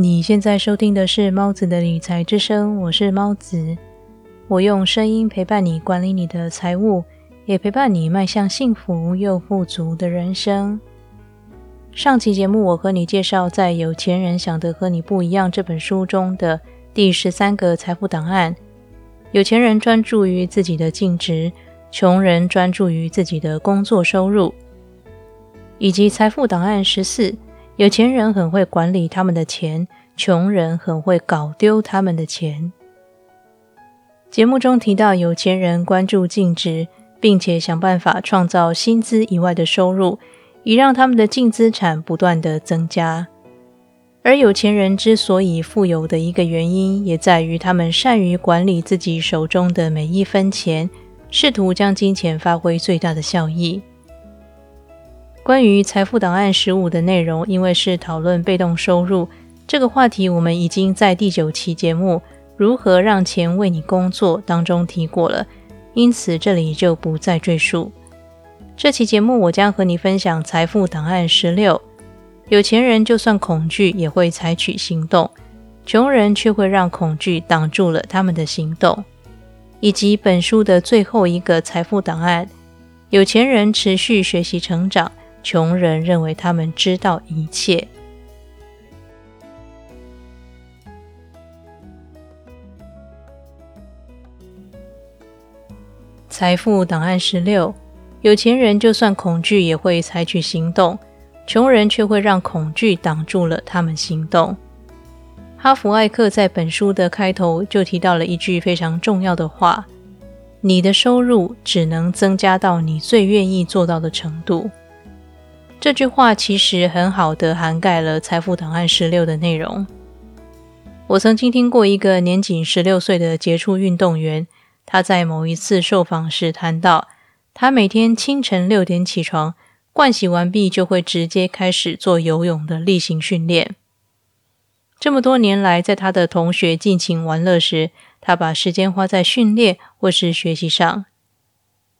你现在收听的是猫子的理财之声，我是猫子。我用声音陪伴你管理你的财务，也陪伴你迈向幸福又富足的人生。上期节目，我和你介绍在《有钱人想的和你不一样》这本书中的第十三个财富档案：有钱人专注于自己的净值，穷人专注于自己的工作收入。以及财富档案十四：有钱人很会管理他们的钱，穷人很会搞丢他们的钱。节目中提到，有钱人关注净值，并且想办法创造薪资以外的收入，以让他们的净资产不断的增加。而有钱人之所以富有的一个原因，也在于他们善于管理自己手中的每一分钱，试图将金钱发挥最大的效益。关于财富档案十五的内容，因为是讨论被动收入这个话题，我们已经在第九期节目《如何让钱为你工作》当中提过了，因此这里就不再赘述。这期节目我将和你分享财富档案十六：有钱人就算恐惧也会采取行动，穷人却会让恐惧挡住了他们的行动，以及本书的最后一个财富档案：有钱人持续学习成长。穷人认为他们知道一切。财富档案十六：有钱人就算恐惧也会采取行动，穷人却会让恐惧挡住了他们行动。哈弗艾克在本书的开头就提到了一句非常重要的话：“你的收入只能增加到你最愿意做到的程度。”这句话其实很好的涵盖了《财富档案十六》的内容。我曾经听过一个年仅十六岁的杰出运动员，他在某一次受访时谈到，他每天清晨六点起床，盥洗完毕就会直接开始做游泳的例行训练。这么多年来，在他的同学尽情玩乐时，他把时间花在训练或是学习上。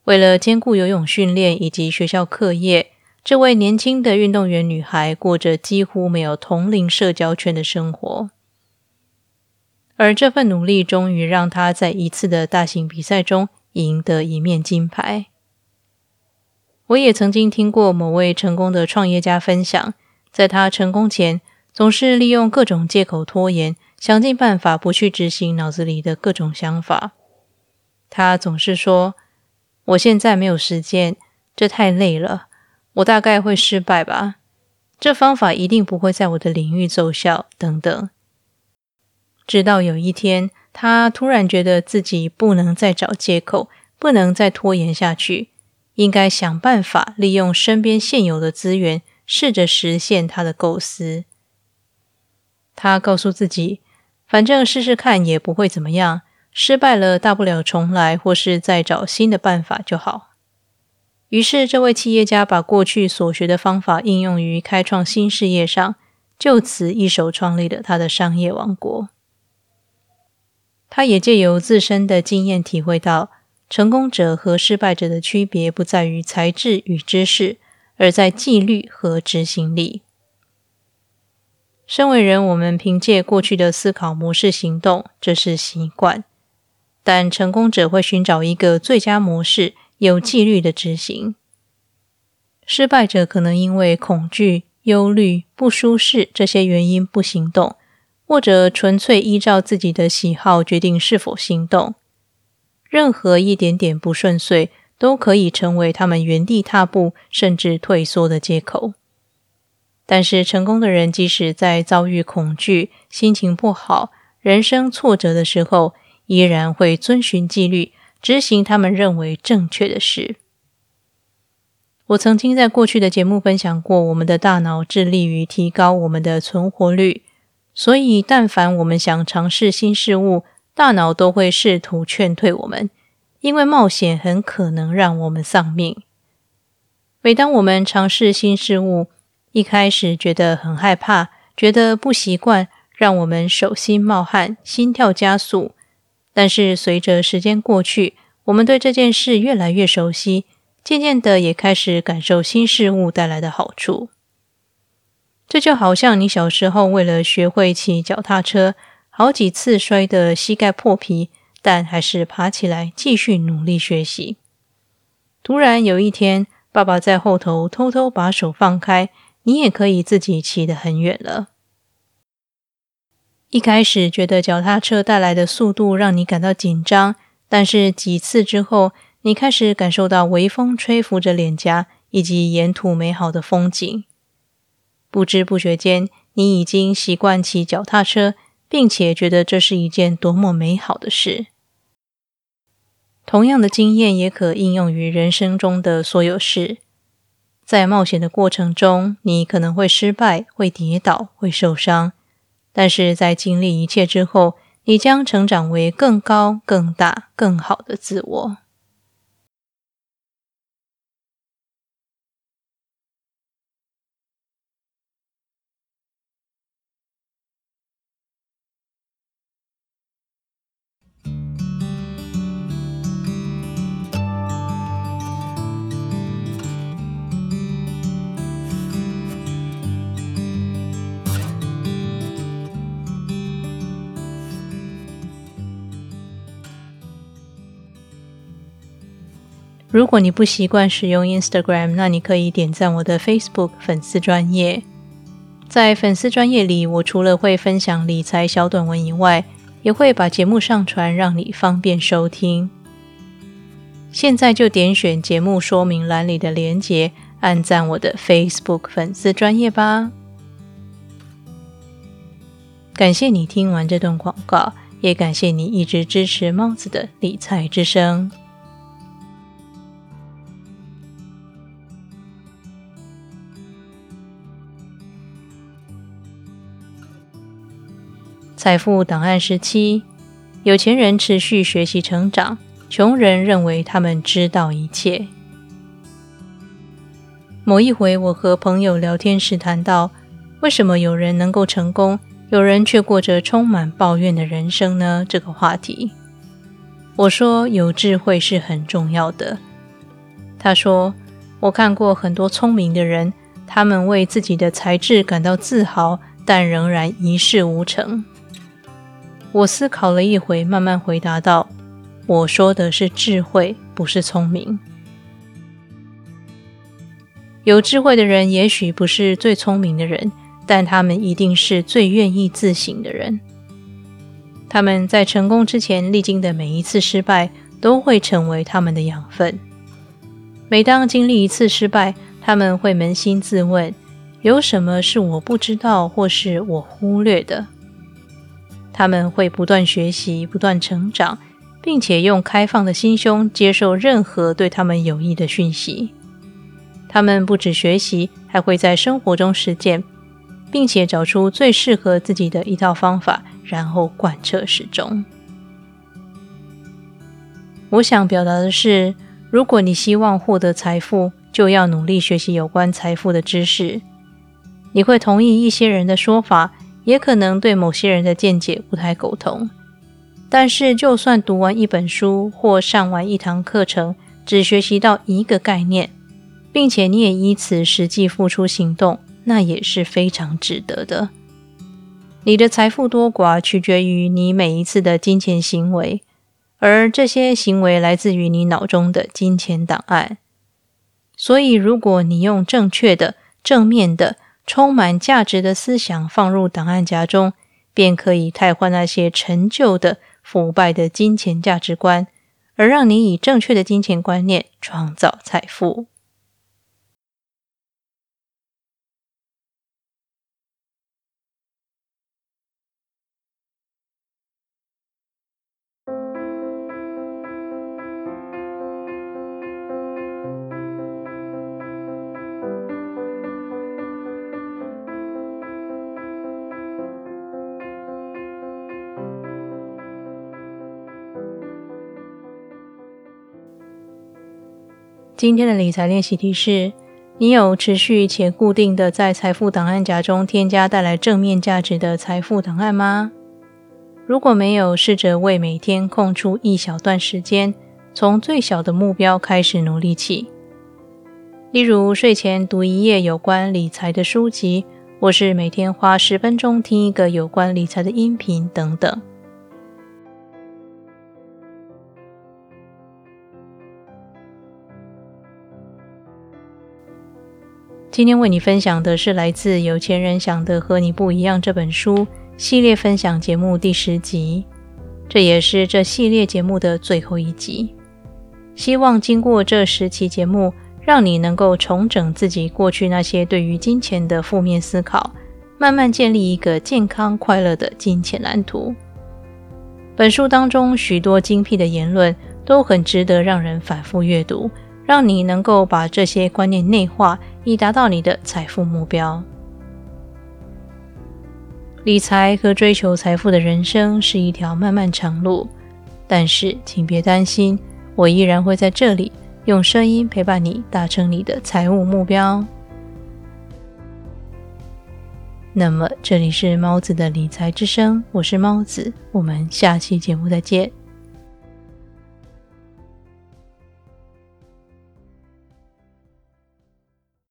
为了兼顾游泳训练以及学校课业。这位年轻的运动员女孩过着几乎没有同龄社交圈的生活，而这份努力终于让她在一次的大型比赛中赢得一面金牌。我也曾经听过某位成功的创业家分享，在他成功前，总是利用各种借口拖延，想尽办法不去执行脑子里的各种想法。他总是说：“我现在没有时间，这太累了。”我大概会失败吧，这方法一定不会在我的领域奏效，等等。直到有一天，他突然觉得自己不能再找借口，不能再拖延下去，应该想办法利用身边现有的资源，试着实现他的构思。他告诉自己，反正试试看也不会怎么样，失败了大不了重来，或是再找新的办法就好。于是，这位企业家把过去所学的方法应用于开创新事业上，就此一手创立了他的商业王国。他也借由自身的经验体会到，成功者和失败者的区别不在于才智与知识，而在纪律和执行力。身为人，我们凭借过去的思考模式行动，这是习惯；但成功者会寻找一个最佳模式。有纪律的执行，失败者可能因为恐惧、忧虑、不舒适这些原因不行动，或者纯粹依照自己的喜好决定是否行动。任何一点点不顺遂都可以成为他们原地踏步甚至退缩的借口。但是，成功的人即使在遭遇恐惧、心情不好、人生挫折的时候，依然会遵循纪律。执行他们认为正确的事。我曾经在过去的节目分享过，我们的大脑致力于提高我们的存活率，所以但凡我们想尝试新事物，大脑都会试图劝退我们，因为冒险很可能让我们丧命。每当我们尝试新事物，一开始觉得很害怕，觉得不习惯，让我们手心冒汗，心跳加速。但是随着时间过去，我们对这件事越来越熟悉，渐渐的也开始感受新事物带来的好处。这就好像你小时候为了学会骑脚踏车，好几次摔得膝盖破皮，但还是爬起来继续努力学习。突然有一天，爸爸在后头偷偷把手放开，你也可以自己骑得很远了。一开始觉得脚踏车带来的速度让你感到紧张，但是几次之后，你开始感受到微风吹拂着脸颊，以及沿途美好的风景。不知不觉间，你已经习惯骑脚踏车，并且觉得这是一件多么美好的事。同样的经验也可应用于人生中的所有事。在冒险的过程中，你可能会失败、会跌倒、会受伤，但是在经历一切之后，你将成长为更高、更大、更好的自我。如果你不习惯使用 Instagram，那你可以点赞我的 Facebook 粉丝专业。在粉丝专业里，我除了会分享理财小短文以外，也会把节目上传，让你方便收听。现在就点选节目说明栏里的连结，按赞我的 Facebook 粉丝专业吧。感谢你听完这段广告，也感谢你一直支持帽子的理财之声。财富档案时期，有钱人持续学习成长，穷人认为他们知道一切。某一回，我和朋友聊天时谈到，为什么有人能够成功，有人却过着充满抱怨的人生呢？这个话题，我说有智慧是很重要的。他说，我看过很多聪明的人，他们为自己的才智感到自豪，但仍然一事无成。我思考了一回，慢慢回答道：“我说的是智慧，不是聪明。有智慧的人也许不是最聪明的人，但他们一定是最愿意自省的人。他们在成功之前历经的每一次失败，都会成为他们的养分。每当经历一次失败，他们会扪心自问：有什么是我不知道，或是我忽略的？”他们会不断学习、不断成长，并且用开放的心胸接受任何对他们有益的讯息。他们不止学习，还会在生活中实践，并且找出最适合自己的一套方法，然后贯彻始终。我想表达的是，如果你希望获得财富，就要努力学习有关财富的知识。你会同意一些人的说法。也可能对某些人的见解不太苟同，但是就算读完一本书或上完一堂课程，只学习到一个概念，并且你也以此实际付出行动，那也是非常值得的。你的财富多寡取决于你每一次的金钱行为，而这些行为来自于你脑中的金钱档案。所以，如果你用正确的、正面的。充满价值的思想放入档案夹中，便可以替换那些陈旧的、腐败的金钱价值观，而让你以正确的金钱观念创造财富。今天的理财练习题是：你有持续且固定的在财富档案夹中添加带来正面价值的财富档案吗？如果没有，试着为每天空出一小段时间，从最小的目标开始努力起。例如，睡前读一页有关理财的书籍，或是每天花十分钟听一个有关理财的音频等等。今天为你分享的是来自《有钱人想的和你不一样》这本书系列分享节目第十集，这也是这系列节目的最后一集。希望经过这十期节目。让你能够重整自己过去那些对于金钱的负面思考，慢慢建立一个健康快乐的金钱蓝图。本书当中许多精辟的言论都很值得让人反复阅读，让你能够把这些观念内化，以达到你的财富目标。理财和追求财富的人生是一条漫漫长路，但是请别担心，我依然会在这里。用声音陪伴你达成你的财务目标。那么，这里是猫子的理财之声，我是猫子，我们下期节目再见。